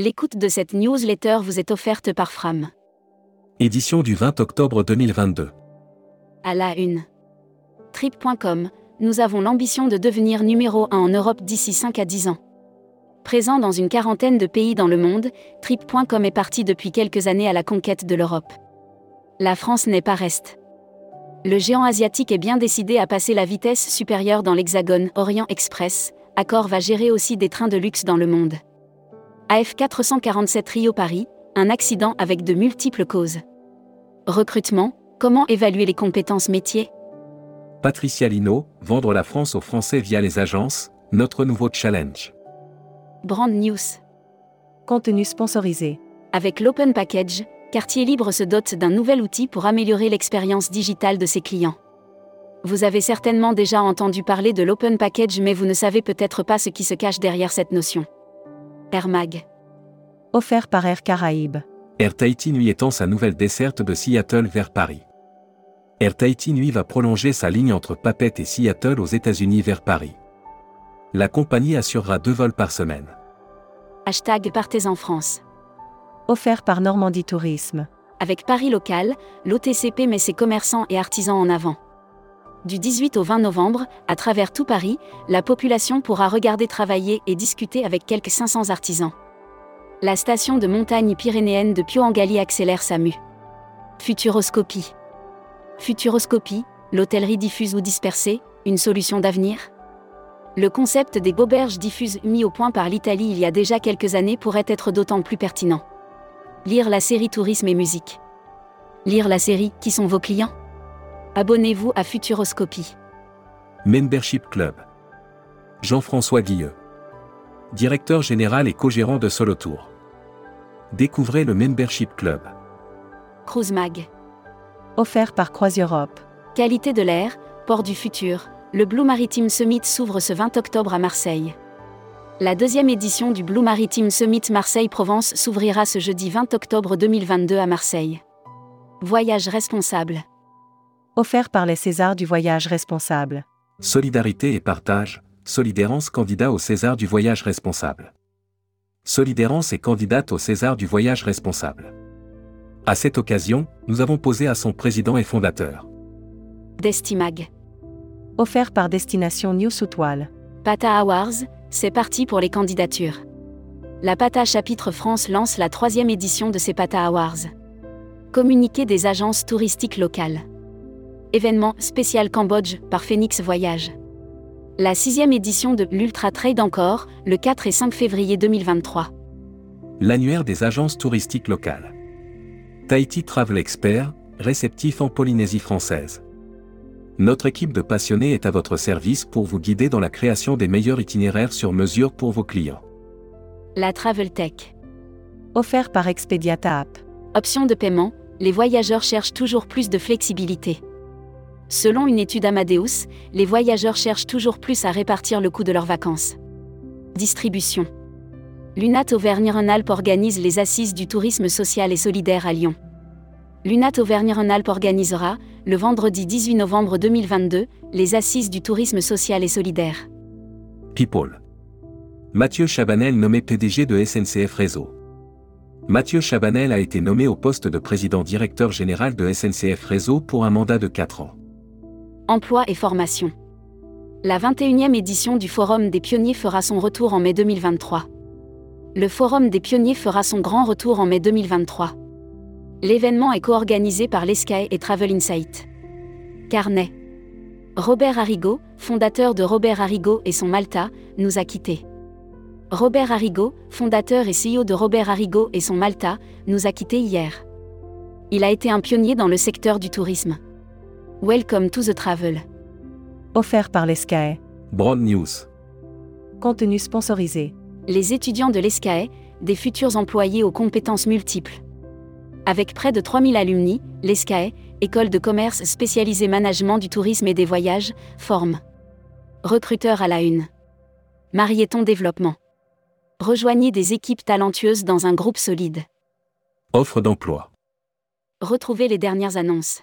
L'écoute de cette newsletter vous est offerte par Fram. Édition du 20 octobre 2022. À la une. Trip.com, nous avons l'ambition de devenir numéro 1 en Europe d'ici 5 à 10 ans. Présent dans une quarantaine de pays dans le monde, Trip.com est parti depuis quelques années à la conquête de l'Europe. La France n'est pas reste. Le géant asiatique est bien décidé à passer la vitesse supérieure dans l'Hexagone Orient Express, Accor va gérer aussi des trains de luxe dans le monde. AF 447 Rio Paris, un accident avec de multiples causes. Recrutement, comment évaluer les compétences métiers? Patricia Lino, vendre la France aux Français via les agences, notre nouveau challenge. Brand News. Contenu sponsorisé. Avec l'Open Package, Quartier Libre se dote d'un nouvel outil pour améliorer l'expérience digitale de ses clients. Vous avez certainement déjà entendu parler de l'Open Package mais vous ne savez peut-être pas ce qui se cache derrière cette notion. Air Mag. Offert par Air Caraïbes. Air Tahiti Nuit étend sa nouvelle desserte de Seattle vers Paris. Air Tahiti Nuit va prolonger sa ligne entre Papeete et Seattle aux États-Unis vers Paris. La compagnie assurera deux vols par semaine. Hashtag Partez en France. Offert par Normandie Tourisme. Avec Paris Local, l'OTCP met ses commerçants et artisans en avant. Du 18 au 20 novembre, à travers tout Paris, la population pourra regarder travailler et discuter avec quelques 500 artisans. La station de montagne pyrénéenne de Pio-Engali accélère sa mue. Futuroscopie. Futuroscopie, l'hôtellerie diffuse ou dispersée, une solution d'avenir? Le concept des Beauberges diffuses mis au point par l'Italie il y a déjà quelques années pourrait être d'autant plus pertinent. Lire la série Tourisme et musique. Lire la série Qui sont vos clients? Abonnez-vous à Futuroscopie. Membership Club. Jean-François Guilleux. Directeur général et co-gérant de Solotour. Découvrez le Membership Club. Cruise Mag. Offert par Croise Europe. Qualité de l'air, port du futur. Le Blue Maritime Summit s'ouvre ce 20 octobre à Marseille. La deuxième édition du Blue Maritime Summit Marseille-Provence s'ouvrira ce jeudi 20 octobre 2022 à Marseille. Voyage responsable offert par les Césars du voyage responsable. Solidarité et partage, Solidérance candidat au César du voyage responsable. Solidérance est candidate au César du voyage responsable. À cette occasion, nous avons posé à son président et fondateur. Destimag. Offert par Destination New Toile. PATA Awards, c'est parti pour les candidatures. La PATA Chapitre France lance la troisième édition de ses PATA Awards. Communiqué des agences touristiques locales. Événement spécial Cambodge par Phoenix Voyage. La sixième édition de l'Ultra Trade encore, le 4 et 5 février 2023. L'annuaire des agences touristiques locales. Tahiti Travel Expert, réceptif en Polynésie française. Notre équipe de passionnés est à votre service pour vous guider dans la création des meilleurs itinéraires sur mesure pour vos clients. La Travel Tech. Offert par Expediata App. Option de paiement, les voyageurs cherchent toujours plus de flexibilité. Selon une étude Amadeus, les voyageurs cherchent toujours plus à répartir le coût de leurs vacances. Distribution. Lunat Auvergne-Rhône-Alpes organise les assises du tourisme social et solidaire à Lyon. Lunat Auvergne-Rhône-Alpes organisera, le vendredi 18 novembre 2022, les assises du tourisme social et solidaire. People. Mathieu Chabanel nommé PDG de SNCF Réseau. Mathieu Chabanel a été nommé au poste de président directeur général de SNCF Réseau pour un mandat de 4 ans. Emploi et formation. La 21e édition du Forum des pionniers fera son retour en mai 2023. Le Forum des pionniers fera son grand retour en mai 2023. L'événement est co-organisé par l'ESCAE et Travel Insight. Carnet. Robert Arrigo, fondateur de Robert Arrigo et son Malta, nous a quittés. Robert Arrigo, fondateur et CEO de Robert Arrigo et son Malta, nous a quittés hier. Il a été un pionnier dans le secteur du tourisme. Welcome to the Travel. Offert par l'ESCAE. Broad News. Contenu sponsorisé. Les étudiants de l'ESCAE, des futurs employés aux compétences multiples. Avec près de 3000 alumni, l'ESCAE, école de commerce spécialisée management du tourisme et des voyages, forme. Recruteur à la une. Marieton Développement. Rejoignez des équipes talentueuses dans un groupe solide. Offre d'emploi. Retrouvez les dernières annonces.